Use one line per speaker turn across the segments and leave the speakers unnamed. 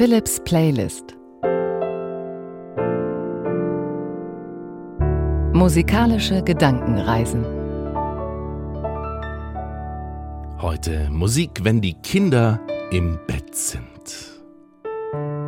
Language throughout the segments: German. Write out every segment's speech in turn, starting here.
Philips Playlist Musikalische Gedankenreisen
Heute Musik, wenn die Kinder im Bett sind.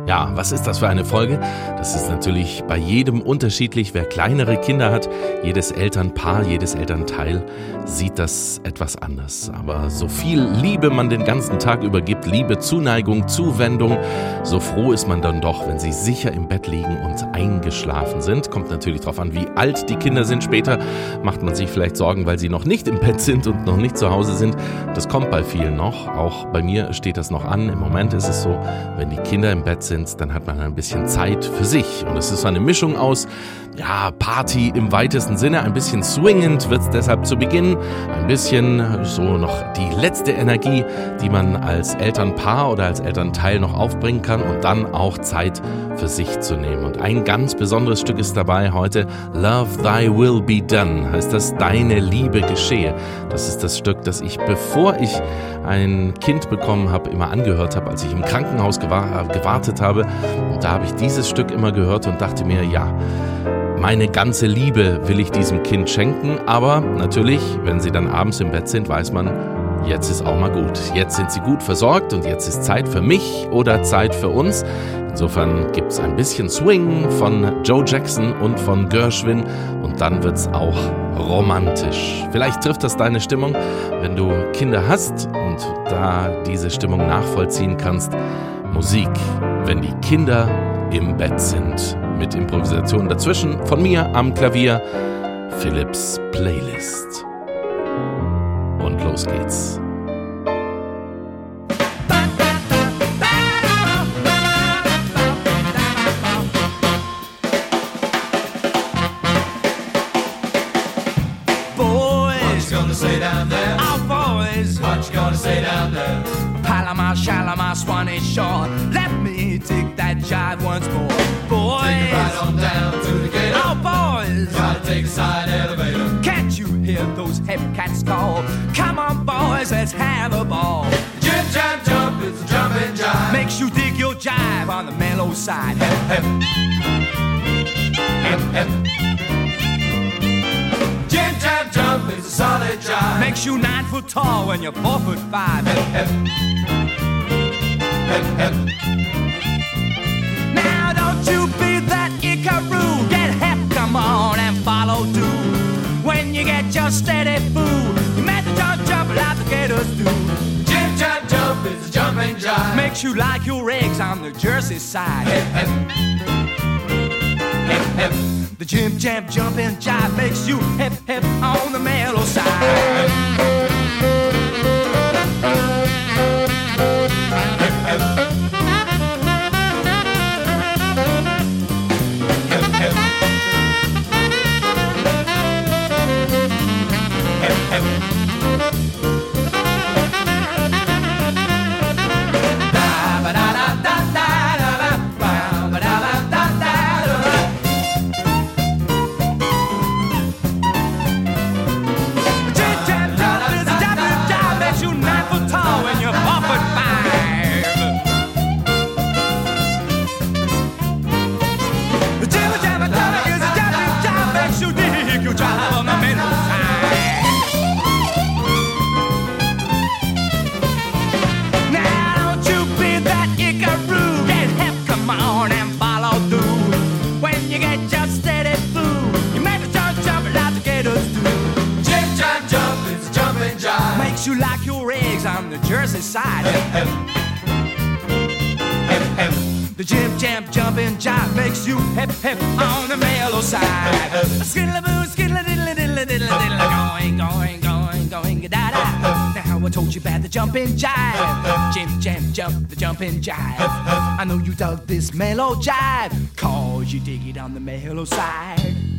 Ja, was ist das für eine Folge? Das ist natürlich bei jedem unterschiedlich. Wer kleinere Kinder hat, jedes Elternpaar, jedes Elternteil sieht das etwas anders. Aber so viel Liebe man den ganzen Tag über gibt, Liebe, Zuneigung, Zuwendung, so froh ist man dann doch, wenn sie sicher im Bett liegen und eingeschlafen sind. Kommt natürlich darauf an, wie alt die Kinder sind. Später macht man sich vielleicht Sorgen, weil sie noch nicht im Bett sind und noch nicht zu Hause sind. Das kommt bei vielen noch. Auch bei mir steht das noch an. Im Moment ist es so, wenn die Kinder im Bett sind, sind, dann hat man ein bisschen Zeit für sich. Und es ist eine Mischung aus, ja, Party im weitesten Sinne, ein bisschen swingend wird es deshalb zu Beginn, ein bisschen so noch die letzte Energie, die man als Elternpaar oder als Elternteil noch aufbringen kann und dann auch Zeit für sich zu nehmen. Und ein ganz besonderes Stück ist dabei heute, Love Thy Will Be Done, heißt das, deine Liebe geschehe. Das ist das Stück, das ich, bevor ich ein Kind bekommen habe, immer angehört habe, als ich im Krankenhaus gewartet habe. Und da habe ich dieses Stück immer gehört und dachte mir, ja, meine ganze Liebe will ich diesem Kind schenken. Aber natürlich, wenn sie dann abends im Bett sind, weiß man, jetzt ist auch mal gut. Jetzt sind sie gut versorgt und jetzt ist Zeit für mich oder Zeit für uns. Insofern gibt es ein bisschen Swing von Joe Jackson und von Gershwin und dann wird es auch romantisch. Vielleicht trifft das deine Stimmung, wenn du Kinder hast und da diese Stimmung nachvollziehen kannst. Musik, wenn die Kinder im Bett sind. Mit Improvisation dazwischen von mir am Klavier Philips Playlist. Und los geht's.
Swanee shore. Let me take that jive once more. Boys. Take it right on down to the gate. Oh, boys. Gotta take a side elevator. Hear those heavy cats call? Come on, boys, let's have a ball. Jump, jump, jump, it's a jumping jive. Makes you dig your jive on the mellow side. Hep, hep. Hep, hep. Jim, jam, jump, it's a solid jive. Makes you nine foot tall when you're four foot five. Hep, hep. Now you get your steady food, you make the jump jump like the gators do. Jim jump jump is a jumping jive. Makes you like your eggs on the Jersey side. Hep hep. Hep hep. The jim jump, jumping jive makes you hip hip on Jersey side. Hep, hep. Hep, the jim jam jumping jive makes you hip hip on the mellow side. Skiddly boo, skiddly diddly diddly diddly diddly, going, going, going, going, da da. Now I told you about the jumping jive. Jim jam jump, the jumping jive. I know you dug this mellow jive, cause you dig it on the mellow side.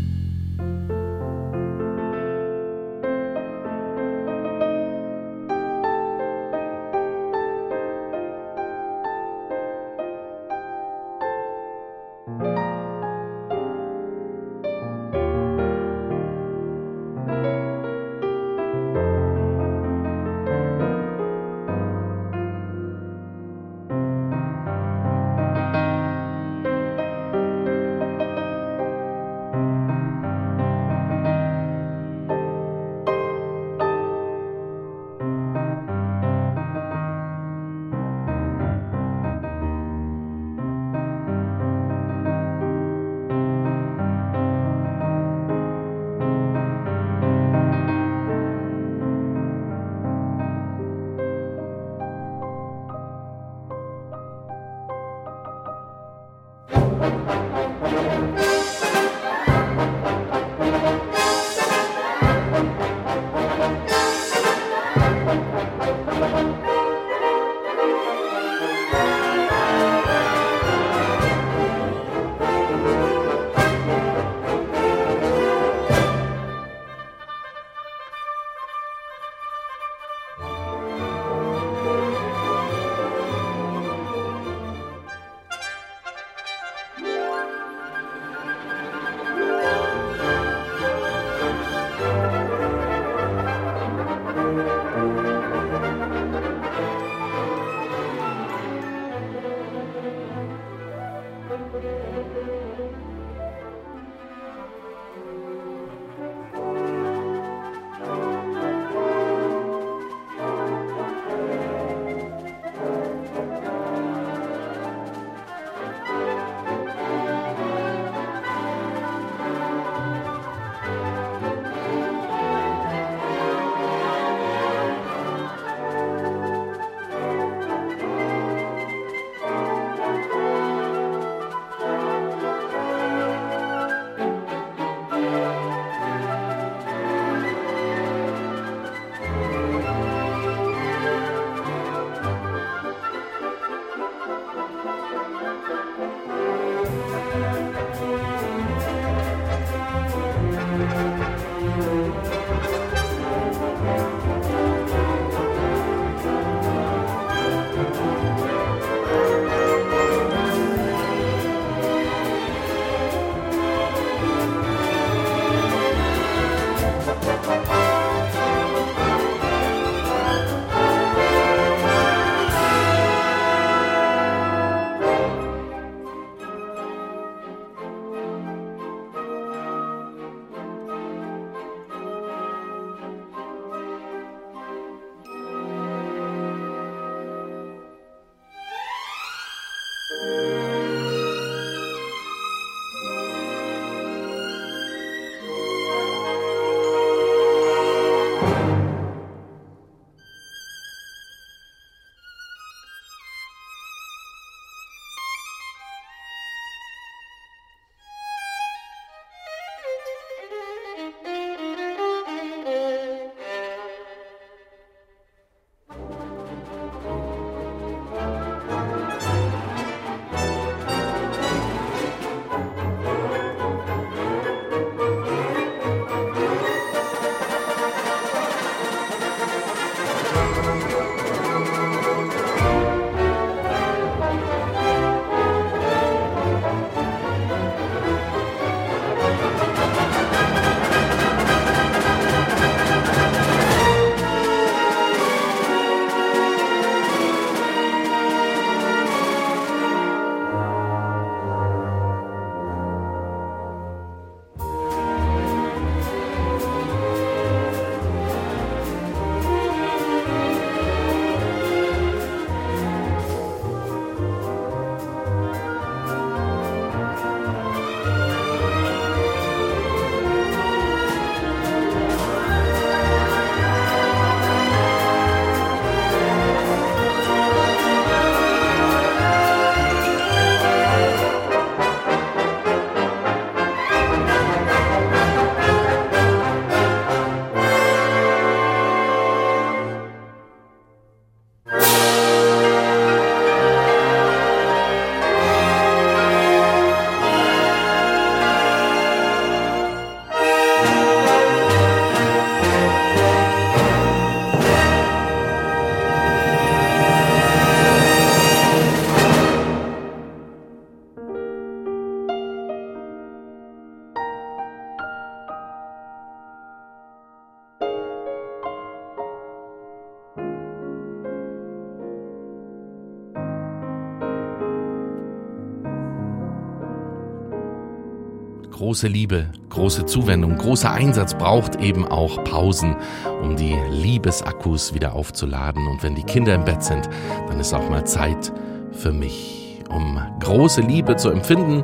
Große Liebe, große Zuwendung, großer Einsatz braucht eben auch Pausen, um die Liebesakkus wieder aufzuladen. Und wenn die Kinder im Bett sind, dann ist auch mal Zeit für mich, um große Liebe zu empfinden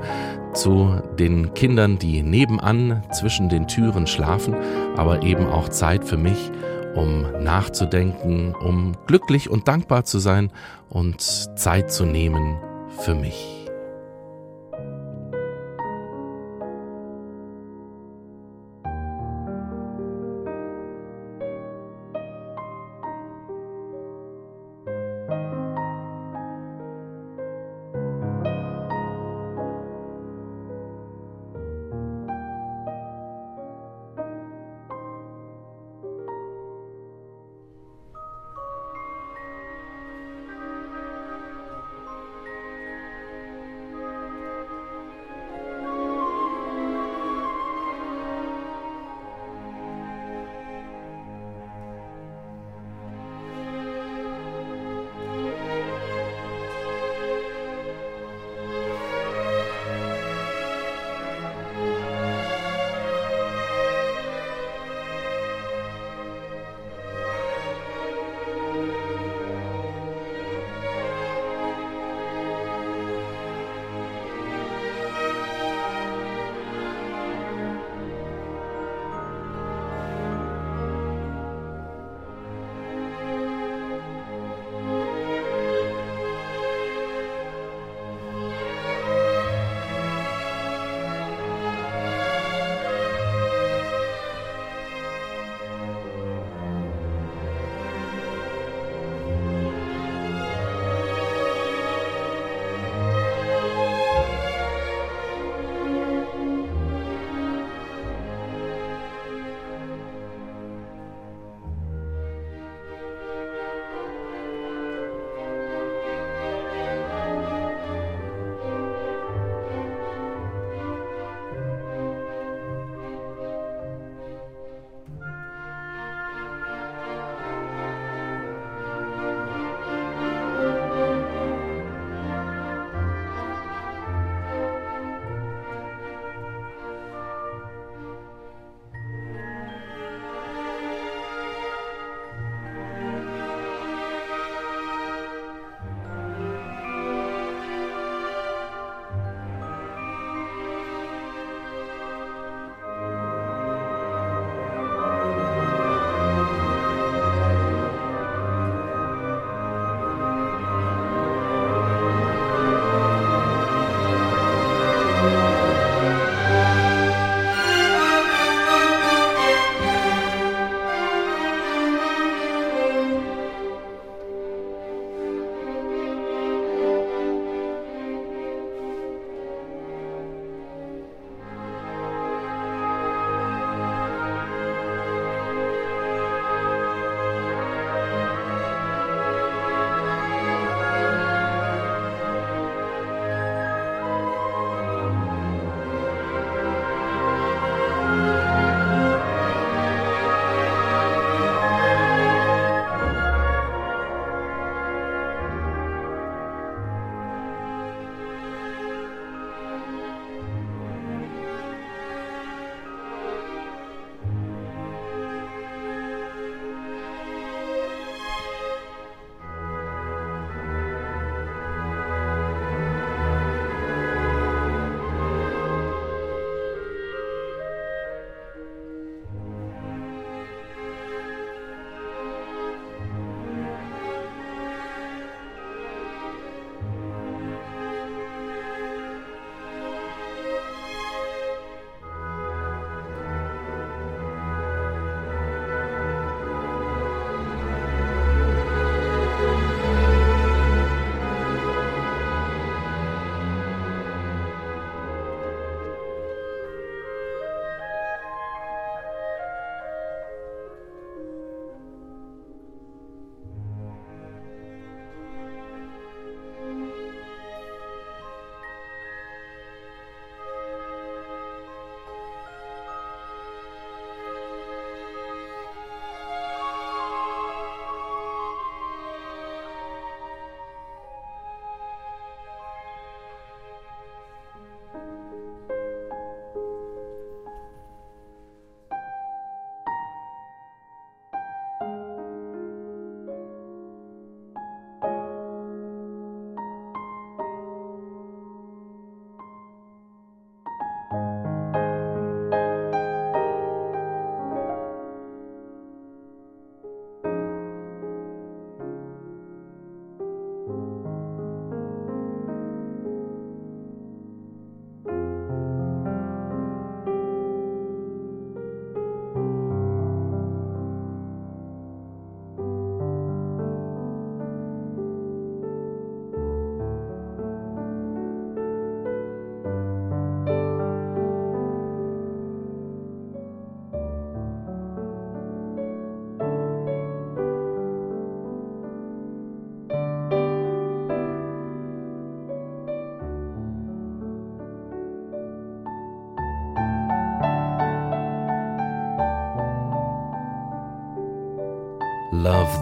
zu den Kindern, die nebenan zwischen den Türen schlafen, aber eben auch Zeit für mich, um nachzudenken, um glücklich und dankbar zu sein und Zeit zu nehmen für mich.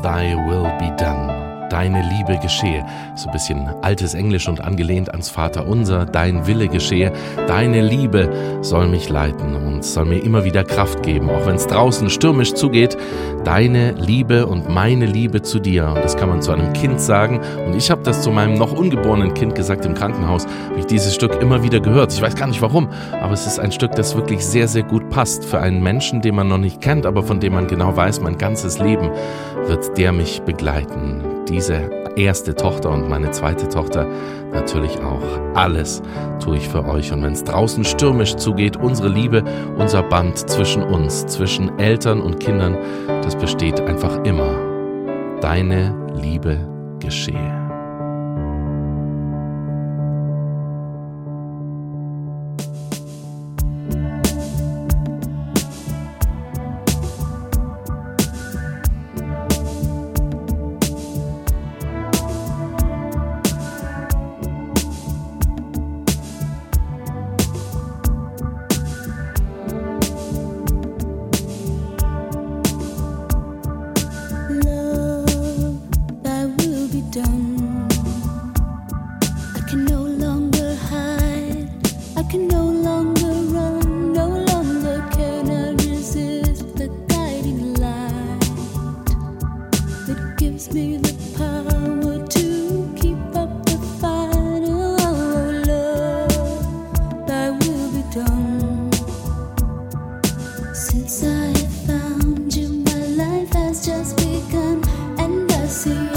Thy will be done deine Liebe geschehe. So ein bisschen altes Englisch und angelehnt ans Vater unser, dein Wille geschehe, deine Liebe soll mich leiten und soll mir immer wieder Kraft geben, auch wenn es draußen stürmisch zugeht, deine Liebe und meine Liebe zu dir. Und das kann man zu einem Kind sagen. Und ich habe das zu meinem noch ungeborenen Kind gesagt im Krankenhaus, habe ich dieses Stück immer wieder gehört. Ich weiß gar nicht warum, aber es ist ein Stück, das wirklich sehr, sehr gut passt für einen Menschen, den man noch nicht kennt, aber von dem man genau weiß, mein ganzes Leben wird der mich begleiten diese erste Tochter und meine zweite Tochter natürlich auch. Alles tue ich für euch. Und wenn es draußen stürmisch zugeht, unsere Liebe, unser Band zwischen uns, zwischen Eltern und Kindern, das besteht einfach immer. Deine Liebe geschehe.
see.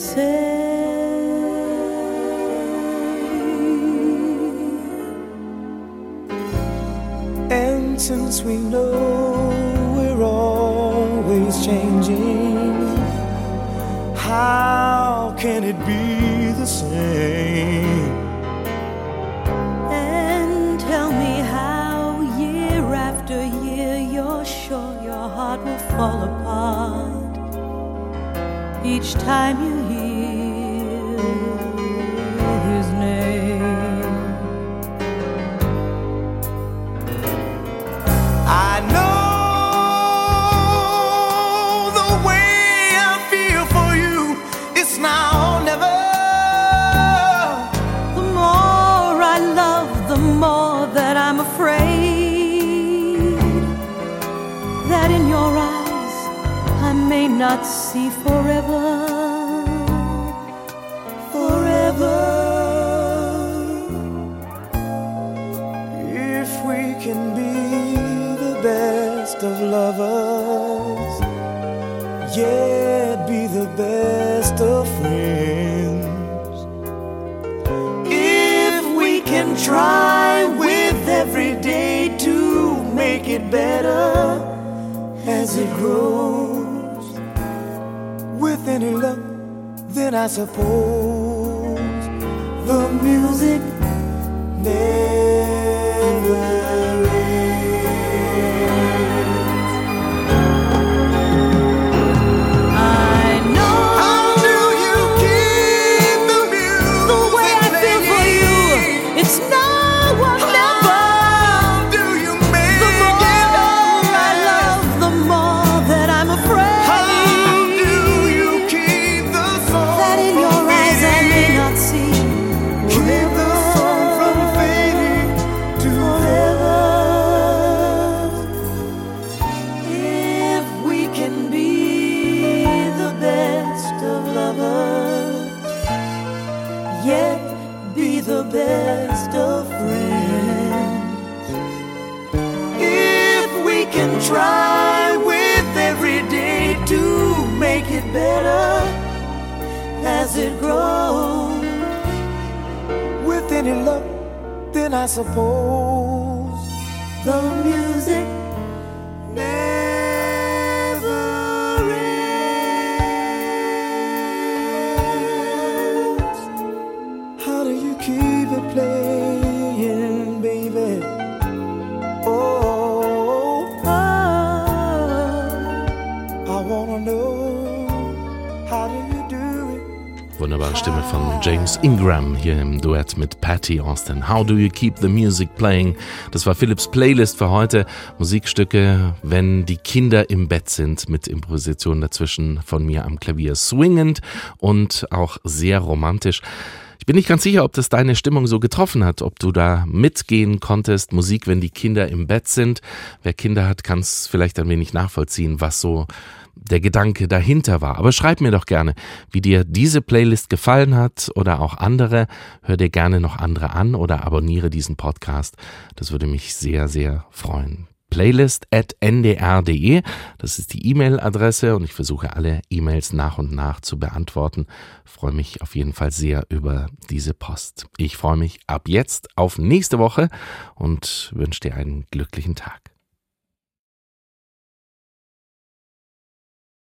Say?
And since we know we're always changing, how can it be the same?
And tell me how, year after year, you're sure your heart will fall apart each time you not see forever. Forever.
If we can be the best of lovers, yet be the best of friends. If we can try with every day to make it better as it grows, any luck, then I suppose the music never
Stimme von James Ingram hier im Duett mit Patty Austin. How do you keep the music playing? Das war Philips Playlist für heute. Musikstücke, wenn die Kinder im Bett sind, mit Improvisation dazwischen von mir am Klavier. Swingend und auch sehr romantisch. Ich bin nicht ganz sicher, ob das deine Stimmung so getroffen hat, ob du da mitgehen konntest. Musik, wenn die Kinder im Bett sind. Wer Kinder hat, kann es vielleicht ein wenig nachvollziehen, was so der Gedanke dahinter war. Aber schreib mir doch gerne, wie dir diese Playlist gefallen hat oder auch andere. Hör dir gerne noch andere an oder abonniere diesen Podcast. Das würde mich sehr, sehr freuen. Playlist at ndr.de, das ist die E-Mail-Adresse und ich versuche alle E-Mails nach und nach zu beantworten. Freue mich auf jeden Fall sehr über diese Post. Ich freue mich ab jetzt auf nächste Woche und wünsche dir einen glücklichen Tag.